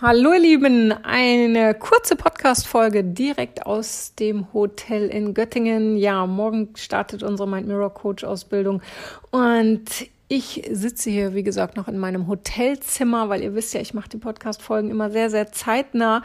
Hallo ihr Lieben, eine kurze Podcast-Folge direkt aus dem Hotel in Göttingen. Ja, morgen startet unsere Mind Mirror Coach Ausbildung und ich sitze hier, wie gesagt, noch in meinem Hotelzimmer, weil ihr wisst ja, ich mache die Podcast-Folgen immer sehr, sehr zeitnah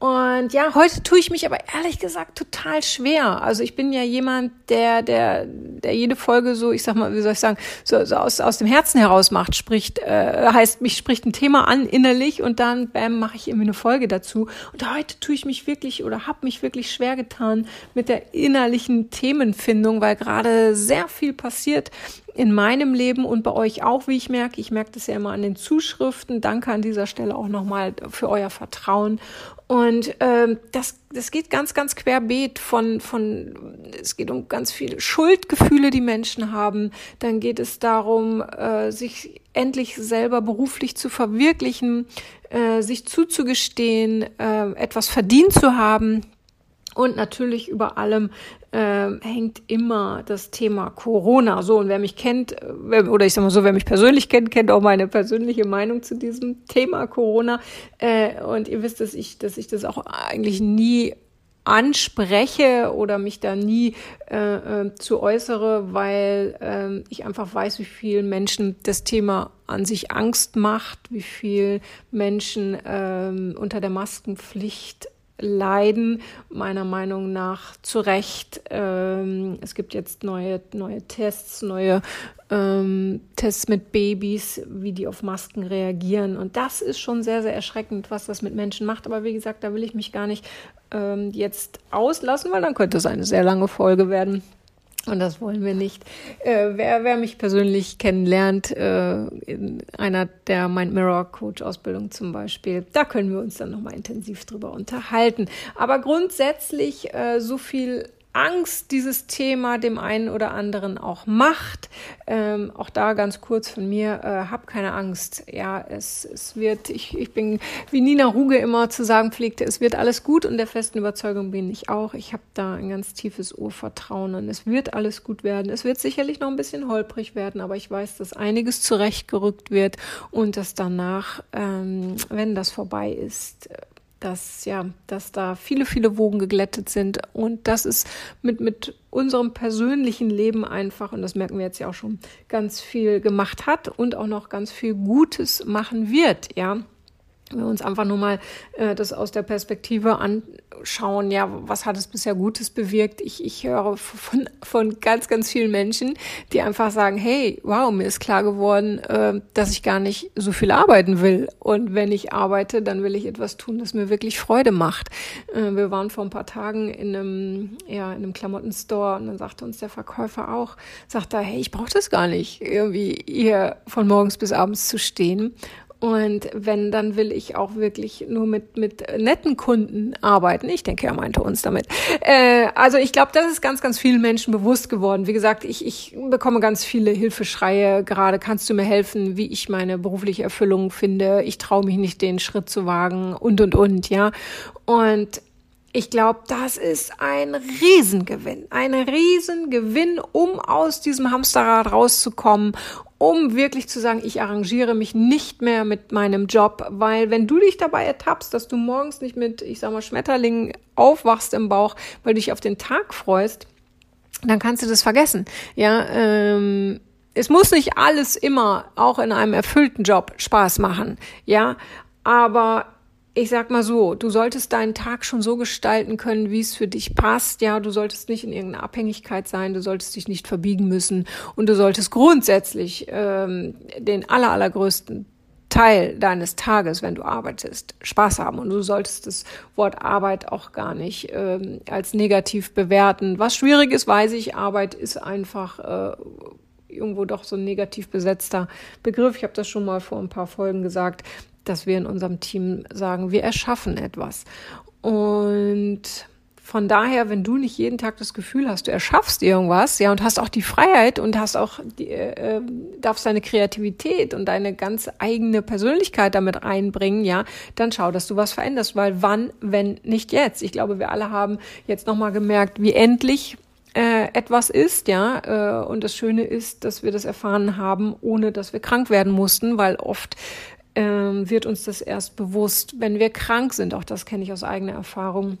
und ja, heute tue ich mich aber ehrlich gesagt total schwer. Also ich bin ja jemand, der, der, der jede Folge so, ich sag mal, wie soll ich sagen, so, so aus, aus dem Herzen heraus macht, spricht, äh, heißt, mich spricht ein Thema an innerlich und dann, bam, mache ich irgendwie eine Folge dazu. Und heute tue ich mich wirklich oder habe mich wirklich schwer getan mit der innerlichen Themenfindung, weil gerade sehr viel passiert in meinem Leben und bei euch auch, wie ich merke. Ich merke das ja immer an den Zuschriften. Danke an dieser Stelle auch nochmal für euer Vertrauen. Und ähm, das, das geht ganz, ganz querbeet von, von, es geht um ganz viele Schuldgefühle, die Menschen haben. Dann geht es darum, äh, sich endlich selber beruflich zu verwirklichen, äh, sich zuzugestehen, äh, etwas verdient zu haben. Und natürlich über allem äh, hängt immer das Thema Corona. So, und wer mich kennt, äh, oder ich sag mal so, wer mich persönlich kennt, kennt auch meine persönliche Meinung zu diesem Thema Corona. Äh, und ihr wisst, dass ich, dass ich das auch eigentlich nie anspreche oder mich da nie äh, äh, zu äußere, weil äh, ich einfach weiß, wie viel Menschen das Thema an sich Angst macht, wie viel Menschen äh, unter der Maskenpflicht leiden, meiner Meinung nach zu Recht. Ähm, es gibt jetzt neue, neue Tests, neue ähm, Tests mit Babys, wie die auf Masken reagieren. Und das ist schon sehr, sehr erschreckend, was das mit Menschen macht. Aber wie gesagt, da will ich mich gar nicht ähm, jetzt auslassen, weil dann könnte es eine sehr lange Folge werden. Und das wollen wir nicht. Äh, wer, wer mich persönlich kennenlernt, äh, in einer der Mind Mirror Coach Ausbildung zum Beispiel, da können wir uns dann nochmal intensiv drüber unterhalten. Aber grundsätzlich äh, so viel Angst dieses Thema dem einen oder anderen auch macht. Ähm, auch da ganz kurz von mir, äh, hab keine Angst. Ja, es, es wird, ich, ich bin, wie Nina Ruge immer zu sagen pflegte, es wird alles gut und der festen Überzeugung bin ich auch. Ich habe da ein ganz tiefes Urvertrauen und es wird alles gut werden. Es wird sicherlich noch ein bisschen holprig werden, aber ich weiß, dass einiges zurechtgerückt wird und dass danach, ähm, wenn das vorbei ist, dass ja, dass da viele, viele Wogen geglättet sind. Und das ist mit, mit unserem persönlichen Leben einfach, und das merken wir jetzt ja auch schon, ganz viel gemacht hat und auch noch ganz viel Gutes machen wird, ja wir uns einfach nur mal äh, das aus der Perspektive anschauen, ja, was hat es bisher Gutes bewirkt? Ich, ich höre von, von ganz, ganz vielen Menschen, die einfach sagen, hey, wow, mir ist klar geworden, äh, dass ich gar nicht so viel arbeiten will. Und wenn ich arbeite, dann will ich etwas tun, das mir wirklich Freude macht. Äh, wir waren vor ein paar Tagen in einem, ja, in einem Klamottenstore und dann sagte uns der Verkäufer auch, sagt er, hey, ich brauche das gar nicht, irgendwie hier von morgens bis abends zu stehen und wenn, dann will ich auch wirklich nur mit, mit netten Kunden arbeiten. Ich denke, er meinte uns damit. Äh, also ich glaube, das ist ganz, ganz vielen Menschen bewusst geworden. Wie gesagt, ich, ich bekomme ganz viele Hilfeschreie. Gerade kannst du mir helfen, wie ich meine berufliche Erfüllung finde. Ich traue mich nicht, den Schritt zu wagen und, und, und, ja. Und ich glaube, das ist ein Riesengewinn, ein Riesengewinn, um aus diesem Hamsterrad rauszukommen, um wirklich zu sagen, ich arrangiere mich nicht mehr mit meinem Job, weil wenn du dich dabei ertappst, dass du morgens nicht mit, ich sag mal, Schmetterlingen aufwachst im Bauch, weil du dich auf den Tag freust, dann kannst du das vergessen. Ja, ähm, es muss nicht alles immer auch in einem erfüllten Job Spaß machen. Ja, aber ich sag mal so, du solltest deinen Tag schon so gestalten können, wie es für dich passt. Ja, du solltest nicht in irgendeiner Abhängigkeit sein, du solltest dich nicht verbiegen müssen und du solltest grundsätzlich ähm, den aller, allergrößten Teil deines Tages, wenn du arbeitest, Spaß haben. Und du solltest das Wort Arbeit auch gar nicht ähm, als negativ bewerten. Was schwierig ist, weiß ich, Arbeit ist einfach äh, irgendwo doch so ein negativ besetzter Begriff. Ich habe das schon mal vor ein paar Folgen gesagt dass wir in unserem Team sagen, wir erschaffen etwas. Und von daher, wenn du nicht jeden Tag das Gefühl hast, du erschaffst irgendwas, ja, und hast auch die Freiheit und hast auch, die, äh, äh, darfst deine Kreativität und deine ganz eigene Persönlichkeit damit reinbringen, ja, dann schau, dass du was veränderst, weil wann, wenn nicht jetzt? Ich glaube, wir alle haben jetzt nochmal gemerkt, wie endlich äh, etwas ist, ja, äh, und das Schöne ist, dass wir das erfahren haben, ohne dass wir krank werden mussten, weil oft wird uns das erst bewusst, wenn wir krank sind. Auch das kenne ich aus eigener Erfahrung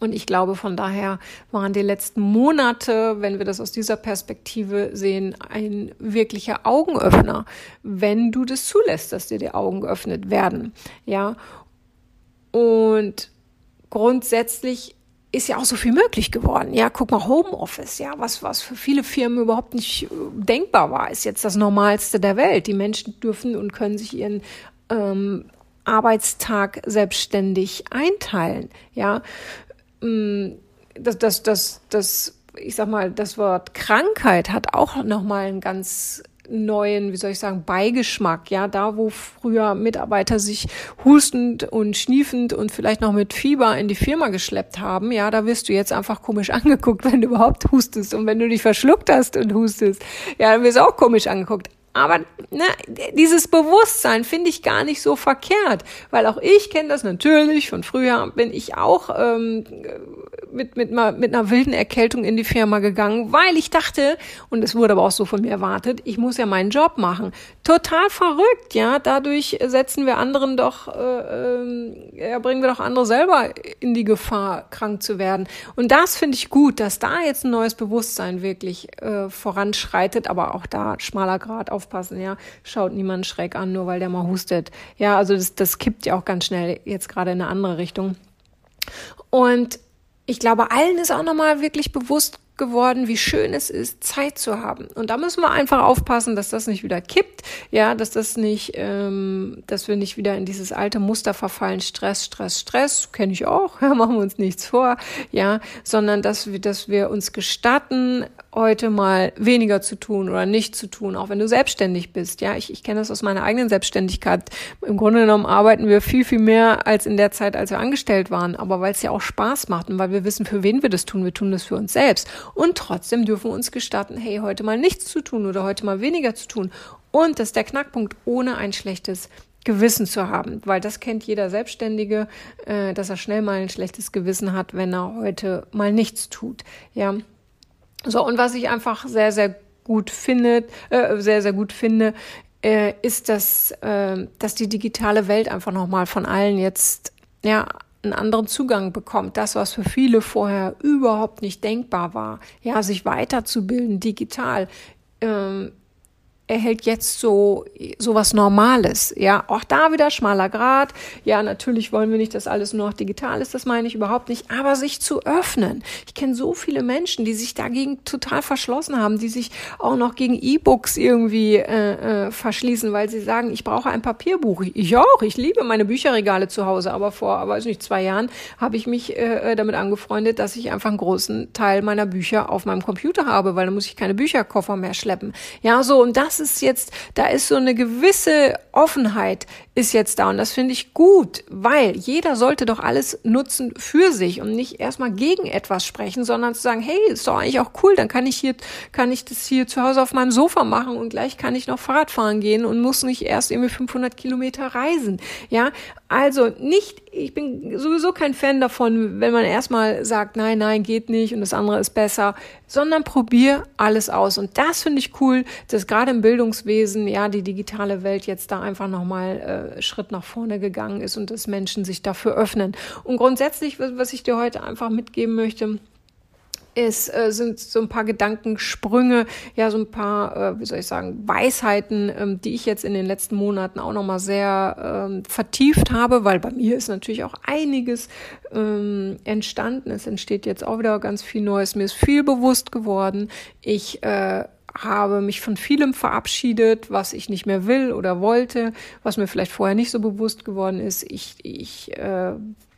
und ich glaube, von daher waren die letzten Monate, wenn wir das aus dieser Perspektive sehen, ein wirklicher Augenöffner, wenn du das zulässt, dass dir die Augen geöffnet werden. Ja. Und grundsätzlich ist ja auch so viel möglich geworden. Ja, guck mal, Homeoffice, ja, was, was für viele Firmen überhaupt nicht äh, denkbar war, ist jetzt das Normalste der Welt. Die Menschen dürfen und können sich ihren ähm, Arbeitstag selbstständig einteilen. Ja, Mm, das, das, das, das, ich sag mal, das Wort Krankheit hat auch nochmal einen ganz neuen, wie soll ich sagen, Beigeschmack. Ja, da wo früher Mitarbeiter sich hustend und schniefend und vielleicht noch mit Fieber in die Firma geschleppt haben, ja, da wirst du jetzt einfach komisch angeguckt, wenn du überhaupt hustest. Und wenn du dich verschluckt hast und hustest, ja, dann wirst du auch komisch angeguckt. Aber ne, dieses Bewusstsein finde ich gar nicht so verkehrt, weil auch ich kenne das natürlich. Von früher bin ich auch ähm, mit, mit, einer, mit einer wilden Erkältung in die Firma gegangen, weil ich dachte, und es wurde aber auch so von mir erwartet, ich muss ja meinen Job machen. Total verrückt, ja. Dadurch setzen wir anderen doch, äh, äh, ja, bringen wir doch andere selber in die Gefahr, krank zu werden. Und das finde ich gut, dass da jetzt ein neues Bewusstsein wirklich äh, voranschreitet, aber auch da schmaler Grad auf aufpassen, ja. Schaut niemand schräg an, nur weil der mal hustet. Ja, also das, das kippt ja auch ganz schnell jetzt gerade in eine andere Richtung. Und ich glaube, allen ist auch nochmal wirklich bewusst geworden, wie schön es ist, Zeit zu haben. Und da müssen wir einfach aufpassen, dass das nicht wieder kippt, ja, dass das nicht, ähm, dass wir nicht wieder in dieses alte Muster verfallen, Stress, Stress, Stress, kenne ich auch, ja, machen wir uns nichts vor, ja, sondern dass wir, dass wir uns gestatten, heute mal weniger zu tun oder nicht zu tun, auch wenn du selbstständig bist. Ja, ich, ich kenne das aus meiner eigenen Selbstständigkeit. Im Grunde genommen arbeiten wir viel, viel mehr als in der Zeit, als wir angestellt waren. Aber weil es ja auch Spaß macht und weil wir wissen, für wen wir das tun. Wir tun das für uns selbst. Und trotzdem dürfen wir uns gestatten, hey, heute mal nichts zu tun oder heute mal weniger zu tun. Und das ist der Knackpunkt, ohne ein schlechtes Gewissen zu haben, weil das kennt jeder Selbstständige, äh, dass er schnell mal ein schlechtes Gewissen hat, wenn er heute mal nichts tut. Ja, so, und was ich einfach sehr, sehr gut findet, äh, sehr, sehr gut finde, äh, ist, dass, äh, dass die digitale Welt einfach nochmal von allen jetzt, ja, einen anderen Zugang bekommt. Das, was für viele vorher überhaupt nicht denkbar war. Ja, sich weiterzubilden digital. Ähm, erhält jetzt so so was Normales. Ja, auch da wieder schmaler Grad. Ja, natürlich wollen wir nicht, dass alles nur noch digital ist. Das meine ich überhaupt nicht. Aber sich zu öffnen. Ich kenne so viele Menschen, die sich dagegen total verschlossen haben, die sich auch noch gegen E-Books irgendwie äh, äh, verschließen, weil sie sagen, ich brauche ein Papierbuch. Ich auch. Ich liebe meine Bücherregale zu Hause. Aber vor, weiß nicht, zwei Jahren habe ich mich äh, äh damit angefreundet, dass ich einfach einen großen Teil meiner Bücher auf meinem Computer habe, weil dann muss ich keine Bücherkoffer mehr schleppen. Ja, so und das ist jetzt, da ist so eine gewisse Offenheit ist jetzt da und das finde ich gut, weil jeder sollte doch alles nutzen für sich und nicht erstmal gegen etwas sprechen, sondern zu sagen, hey, ist doch eigentlich auch cool, dann kann ich hier, kann ich das hier zu Hause auf meinem Sofa machen und gleich kann ich noch Fahrrad fahren gehen und muss nicht erst irgendwie 500 Kilometer reisen. Ja, also nicht, ich bin sowieso kein Fan davon, wenn man erstmal sagt, nein, nein, geht nicht und das andere ist besser, sondern probier alles aus. Und das finde ich cool, dass gerade im Bildungswesen, ja, die digitale Welt jetzt da einfach nochmal äh, Schritt nach vorne gegangen ist und dass Menschen sich dafür öffnen. Und grundsätzlich, was ich dir heute einfach mitgeben möchte, ist, äh, sind so ein paar Gedankensprünge, ja, so ein paar, äh, wie soll ich sagen, Weisheiten, ähm, die ich jetzt in den letzten Monaten auch nochmal sehr ähm, vertieft habe, weil bei mir ist natürlich auch einiges ähm, entstanden. Es entsteht jetzt auch wieder ganz viel Neues. Mir ist viel bewusst geworden. Ich äh, habe mich von vielem verabschiedet, was ich nicht mehr will oder wollte, was mir vielleicht vorher nicht so bewusst geworden ist. Ich, ich äh,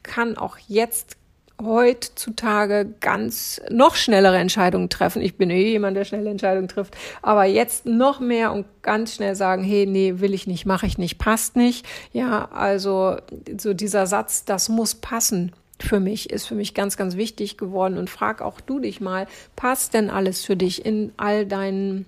kann auch jetzt heutzutage ganz noch schnellere Entscheidungen treffen. Ich bin eh jemand, der schnelle Entscheidungen trifft, aber jetzt noch mehr und ganz schnell sagen, hey, nee, will ich nicht, mache ich nicht, passt nicht. Ja, also so dieser Satz, das muss passen. für mich, ist für mich ganz, ganz wichtig geworden. Und frag auch du dich mal, passt denn alles für dich in all deinen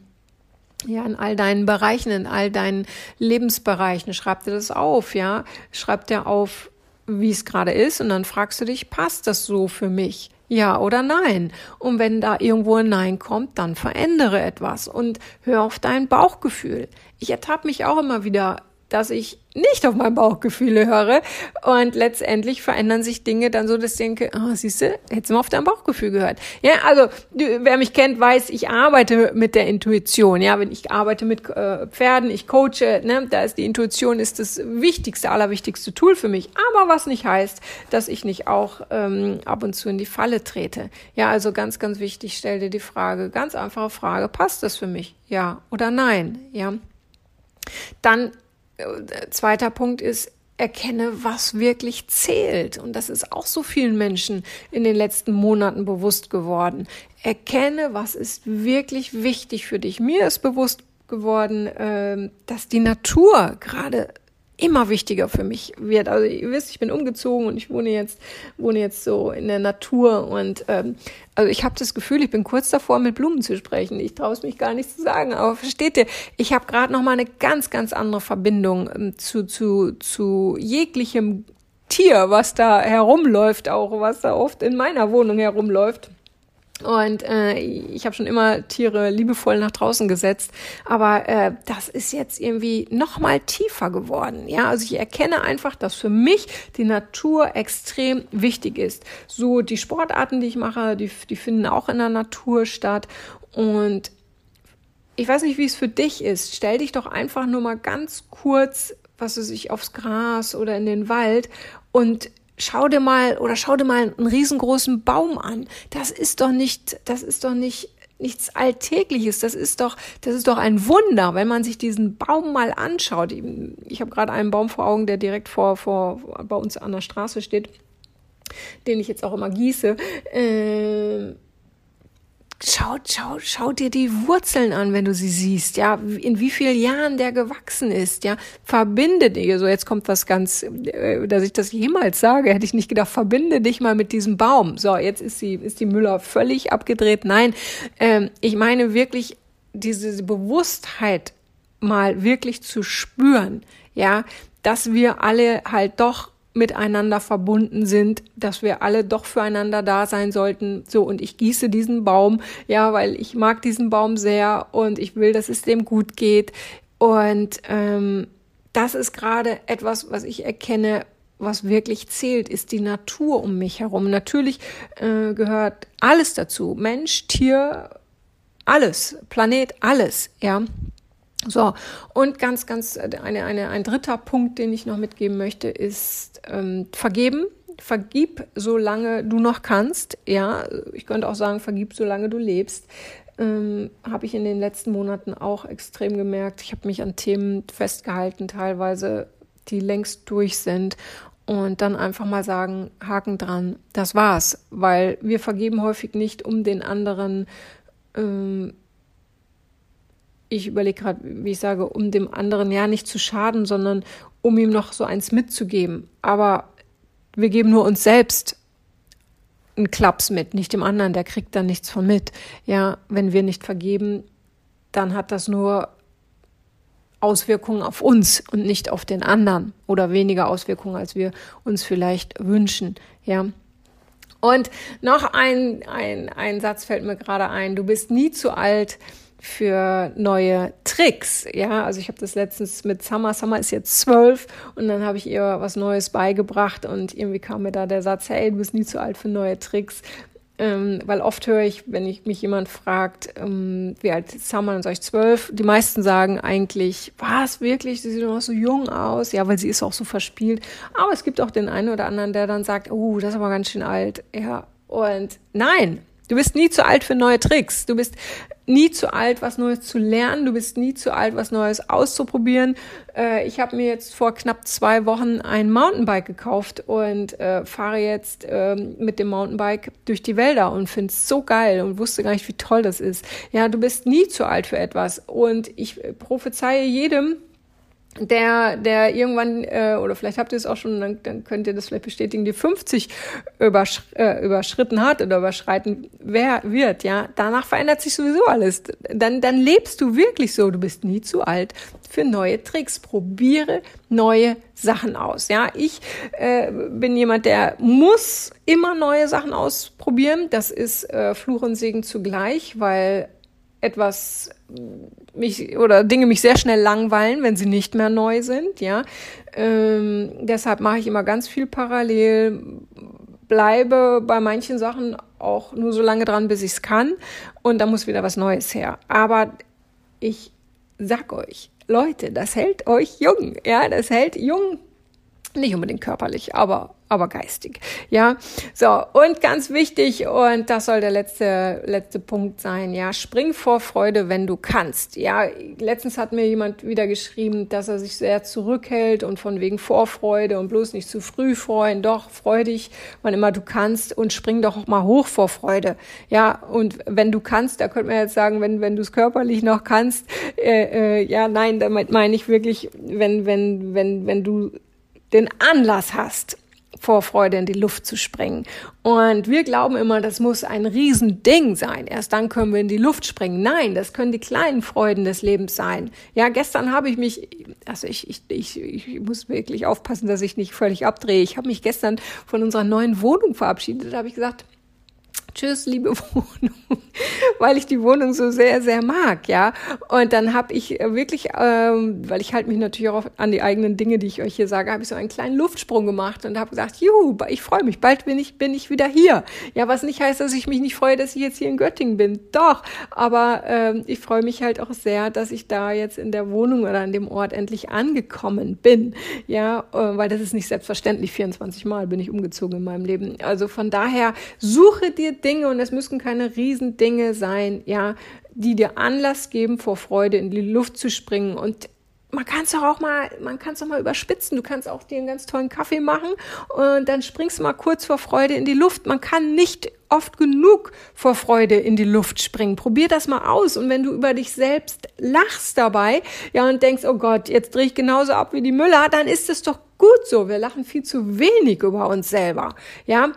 ja, in all deinen Bereichen, in all deinen Lebensbereichen. Schreib dir das auf, ja. Schreib dir auf, wie es gerade ist und dann fragst du dich, passt das so für mich? Ja oder nein? Und wenn da irgendwo ein Nein kommt, dann verändere etwas und hör auf dein Bauchgefühl. Ich ertappe mich auch immer wieder dass ich nicht auf mein Bauchgefühle höre und letztendlich verändern sich Dinge dann so, dass ich denke, oh, siehst du, hättest du mal auf dein Bauchgefühl gehört. Ja, also wer mich kennt, weiß, ich arbeite mit der Intuition. Ja, wenn ich arbeite mit äh, Pferden, ich coache, ne, da ist die Intuition ist das wichtigste, allerwichtigste Tool für mich. Aber was nicht heißt, dass ich nicht auch ähm, ab und zu in die Falle trete. Ja, also ganz, ganz wichtig, stell dir die Frage, ganz einfache Frage, passt das für mich? Ja oder nein? Ja. Dann zweiter Punkt ist, erkenne, was wirklich zählt. Und das ist auch so vielen Menschen in den letzten Monaten bewusst geworden. Erkenne, was ist wirklich wichtig für dich. Mir ist bewusst geworden, ähm, dass die Natur gerade immer wichtiger für mich wird. Also ihr wisst, ich bin umgezogen und ich wohne jetzt wohne jetzt so in der Natur und ähm, also ich habe das Gefühl, ich bin kurz davor, mit Blumen zu sprechen. Ich traue es mich gar nicht zu sagen, aber versteht ihr? Ich habe gerade noch mal eine ganz ganz andere Verbindung ähm, zu zu zu jeglichem Tier, was da herumläuft, auch was da oft in meiner Wohnung herumläuft. Und äh, ich habe schon immer Tiere liebevoll nach draußen gesetzt, aber äh, das ist jetzt irgendwie noch mal tiefer geworden. Ja, also ich erkenne einfach, dass für mich die Natur extrem wichtig ist. So die Sportarten, die ich mache, die, die finden auch in der Natur statt. Und ich weiß nicht, wie es für dich ist. Stell dich doch einfach nur mal ganz kurz, was weiß ich, aufs Gras oder in den Wald und schau dir mal oder schau dir mal einen riesengroßen Baum an. Das ist doch nicht, das ist doch nicht nichts Alltägliches. Das ist doch, das ist doch ein Wunder, wenn man sich diesen Baum mal anschaut. Ich habe gerade einen Baum vor Augen, der direkt vor, vor bei uns an der Straße steht, den ich jetzt auch immer gieße. Äh, schau, schau, schau dir die Wurzeln an, wenn du sie siehst, ja, in wie vielen Jahren der gewachsen ist, ja, verbinde dich, so jetzt kommt was ganz, äh, dass ich das jemals sage, hätte ich nicht gedacht, verbinde dich mal mit diesem Baum. So, jetzt ist sie, ist die Müller völlig abgedreht. Nein, ähm, ich meine wirklich diese Bewusstheit mal wirklich zu spüren, ja, dass wir alle halt doch miteinander verbunden sind, dass wir alle doch füreinander da sein sollten. So, und ich gieße diesen Baum, ja, weil ich mag diesen Baum sehr und ich will, dass es dem gut geht. Und ähm, das ist gerade etwas, was ich erkenne, was wirklich zählt, ist die Natur um mich herum. Natürlich äh, gehört alles dazu. Mensch, Tier, alles, Planet, alles, ja. So, und ganz, ganz eine, eine, ein dritter Punkt, den ich noch mitgeben möchte, ist ähm, vergeben. Vergib, solange du noch kannst. Ja, ich könnte auch sagen, vergib, solange du lebst. Ähm, habe ich in den letzten Monaten auch extrem gemerkt. Ich habe mich an Themen festgehalten, teilweise, die längst durch sind. Und dann einfach mal sagen, Haken dran, das war's. Weil wir vergeben häufig nicht, um den anderen ähm, ich überlege gerade, wie ich sage, um dem anderen ja nicht zu schaden, sondern um ihm noch so eins mitzugeben. Aber wir geben nur uns selbst einen Klaps mit, nicht dem anderen, der kriegt dann nichts von mit. Ja, wenn wir nicht vergeben, dann hat das nur Auswirkungen auf uns und nicht auf den anderen oder weniger Auswirkungen, als wir uns vielleicht wünschen. Ja. Und noch ein, ein, ein Satz fällt mir gerade ein. Du bist nie zu alt, für neue Tricks. Ja, also ich habe das letztens mit Summer. Summer ist jetzt zwölf und dann habe ich ihr was Neues beigebracht und irgendwie kam mir da der Satz, hey, du bist nie zu alt für neue Tricks. Ähm, weil oft höre ich, wenn ich mich jemand fragt, ähm, wie alt ist Summer, dann sage ich zwölf. Die meisten sagen eigentlich, was, wirklich, sie sieht noch so jung aus. Ja, weil sie ist auch so verspielt. Aber es gibt auch den einen oder anderen, der dann sagt, oh, das ist aber ganz schön alt. Ja, und nein, Du bist nie zu alt für neue Tricks. Du bist nie zu alt, was Neues zu lernen. Du bist nie zu alt, was Neues auszuprobieren. Äh, ich habe mir jetzt vor knapp zwei Wochen ein Mountainbike gekauft und äh, fahre jetzt äh, mit dem Mountainbike durch die Wälder und finde es so geil und wusste gar nicht, wie toll das ist. Ja, du bist nie zu alt für etwas. Und ich prophezeie jedem, der, der irgendwann, äh, oder vielleicht habt ihr es auch schon, dann, dann könnt ihr das vielleicht bestätigen, die 50 übersch äh, überschritten hat oder überschreiten wer wird, ja, danach verändert sich sowieso alles. Dann, dann lebst du wirklich so, du bist nie zu alt für neue Tricks. Probiere neue Sachen aus. Ja, ich äh, bin jemand, der muss immer neue Sachen ausprobieren. Das ist äh, Fluch und Segen zugleich, weil etwas mich oder Dinge mich sehr schnell langweilen, wenn sie nicht mehr neu sind, ja. Ähm, deshalb mache ich immer ganz viel parallel, bleibe bei manchen Sachen auch nur so lange dran, bis ich es kann und da muss wieder was Neues her. Aber ich sag euch, Leute, das hält euch jung, ja, das hält jung, nicht unbedingt körperlich, aber aber geistig. Ja, so und ganz wichtig und das soll der letzte letzte Punkt sein. Ja, spring vor Freude, wenn du kannst. Ja, letztens hat mir jemand wieder geschrieben, dass er sich sehr zurückhält und von wegen Vorfreude und bloß nicht zu früh freuen. Doch freu dich, wann immer du kannst und spring doch auch mal hoch vor Freude. Ja, und wenn du kannst, da könnte man jetzt sagen, wenn wenn du es körperlich noch kannst, äh, äh, ja, nein, damit meine ich wirklich, wenn wenn wenn wenn du den Anlass hast, vor Freude in die Luft zu springen. Und wir glauben immer, das muss ein Riesending sein. Erst dann können wir in die Luft springen. Nein, das können die kleinen Freuden des Lebens sein. Ja, gestern habe ich mich, also ich, ich, ich, ich muss wirklich aufpassen, dass ich nicht völlig abdrehe. Ich habe mich gestern von unserer neuen Wohnung verabschiedet. Da habe ich gesagt, Tschüss, liebe Wohnung, weil ich die Wohnung so sehr, sehr mag, ja. Und dann habe ich äh, wirklich, ähm, weil ich halt mich natürlich auch an die eigenen Dinge, die ich euch hier sage, habe ich so einen kleinen Luftsprung gemacht und habe gesagt, juhu, ich freue mich, bald bin ich, bin ich wieder hier. Ja, was nicht heißt, dass ich mich nicht freue, dass ich jetzt hier in Göttingen bin. Doch, aber ähm, ich freue mich halt auch sehr, dass ich da jetzt in der Wohnung oder an dem Ort endlich angekommen bin. Ja, äh, weil das ist nicht selbstverständlich. 24 Mal bin ich umgezogen in meinem Leben. Also von daher suche dir Dinge und es müssen keine Riesendinge sein, ja, die dir Anlass geben, vor Freude in die Luft zu springen und man kann es auch mal, man kann es auch mal überspitzen. Du kannst auch dir einen ganz tollen Kaffee machen und dann springst du mal kurz vor Freude in die Luft. Man kann nicht oft genug vor Freude in die Luft springen. Probier das mal aus. Und wenn du über dich selbst lachst dabei, ja, und denkst, oh Gott, jetzt drehe ich genauso ab wie die Müller, dann ist es doch gut so. Wir lachen viel zu wenig über uns selber. Ja,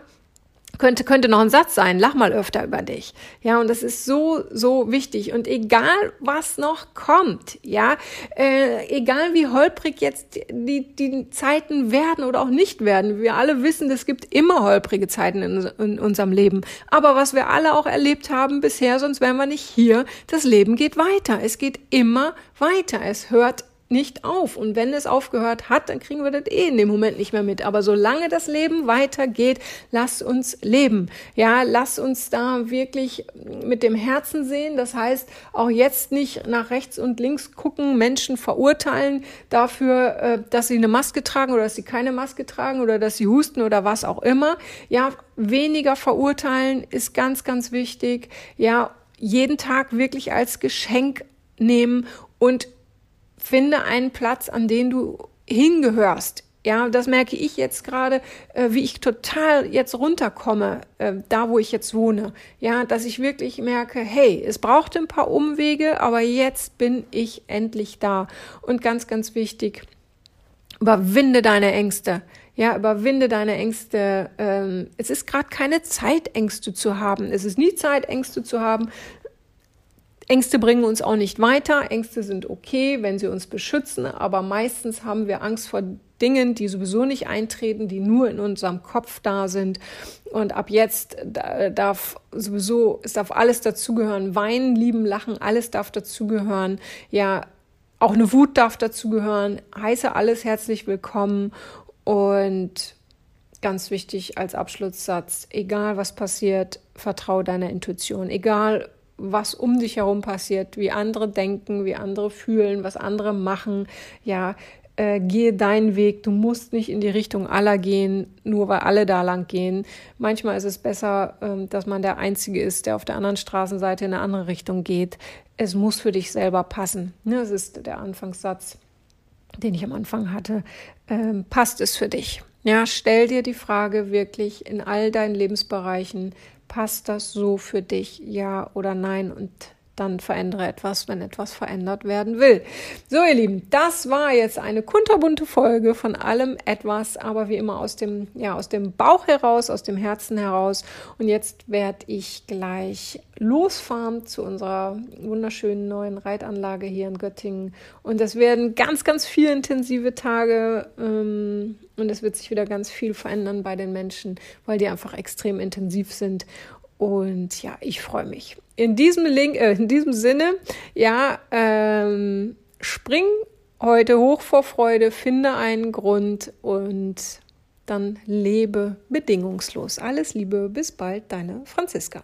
könnte, könnte noch ein Satz sein, lach mal öfter über dich. Ja, und das ist so, so wichtig. Und egal, was noch kommt, ja, äh, egal wie holprig jetzt die, die Zeiten werden oder auch nicht werden, wir alle wissen, es gibt immer holprige Zeiten in, in unserem Leben. Aber was wir alle auch erlebt haben bisher, sonst wären wir nicht hier, das Leben geht weiter. Es geht immer weiter. Es hört nicht auf. Und wenn es aufgehört hat, dann kriegen wir das eh in dem Moment nicht mehr mit. Aber solange das Leben weitergeht, lass uns leben. Ja, lass uns da wirklich mit dem Herzen sehen. Das heißt, auch jetzt nicht nach rechts und links gucken, Menschen verurteilen dafür, äh, dass sie eine Maske tragen oder dass sie keine Maske tragen oder dass sie husten oder was auch immer. Ja, weniger verurteilen ist ganz, ganz wichtig. Ja, jeden Tag wirklich als Geschenk nehmen und finde einen Platz, an den du hingehörst. Ja, das merke ich jetzt gerade, äh, wie ich total jetzt runterkomme, äh, da wo ich jetzt wohne. Ja, dass ich wirklich merke, hey, es braucht ein paar Umwege, aber jetzt bin ich endlich da. Und ganz, ganz wichtig, überwinde deine Ängste. Ja, überwinde deine Ängste. Ähm, es ist gerade keine Zeit, Ängste zu haben. Es ist nie Zeit, Ängste zu haben. Ängste bringen uns auch nicht weiter. Ängste sind okay, wenn sie uns beschützen, aber meistens haben wir Angst vor Dingen, die sowieso nicht eintreten, die nur in unserem Kopf da sind. Und ab jetzt darf sowieso, es darf alles dazugehören. Weinen, lieben, lachen, alles darf dazugehören. Ja, auch eine Wut darf dazugehören. Heiße alles herzlich willkommen. Und ganz wichtig als Abschlusssatz, egal was passiert, vertraue deiner Intuition. Egal was um dich herum passiert, wie andere denken, wie andere fühlen, was andere machen. Ja, äh, gehe deinen Weg. Du musst nicht in die Richtung aller gehen, nur weil alle da lang gehen. Manchmal ist es besser, äh, dass man der Einzige ist, der auf der anderen Straßenseite in eine andere Richtung geht. Es muss für dich selber passen. Ne, das ist der Anfangssatz, den ich am Anfang hatte. Ähm, passt es für dich? Ja, stell dir die Frage wirklich in all deinen Lebensbereichen, passt das so für dich, ja oder nein? Und dann verändere etwas, wenn etwas verändert werden will. So, ihr Lieben, das war jetzt eine kunterbunte Folge von allem etwas, aber wie immer aus dem, ja, aus dem Bauch heraus, aus dem Herzen heraus. Und jetzt werde ich gleich losfahren zu unserer wunderschönen neuen Reitanlage hier in Göttingen. Und das werden ganz, ganz viele intensive Tage. Ähm, und es wird sich wieder ganz viel verändern bei den Menschen, weil die einfach extrem intensiv sind. Und ja, ich freue mich. In diesem, Link, äh, in diesem Sinne, ja, ähm, spring heute hoch vor Freude, finde einen Grund und dann lebe bedingungslos. Alles Liebe, bis bald, deine Franziska.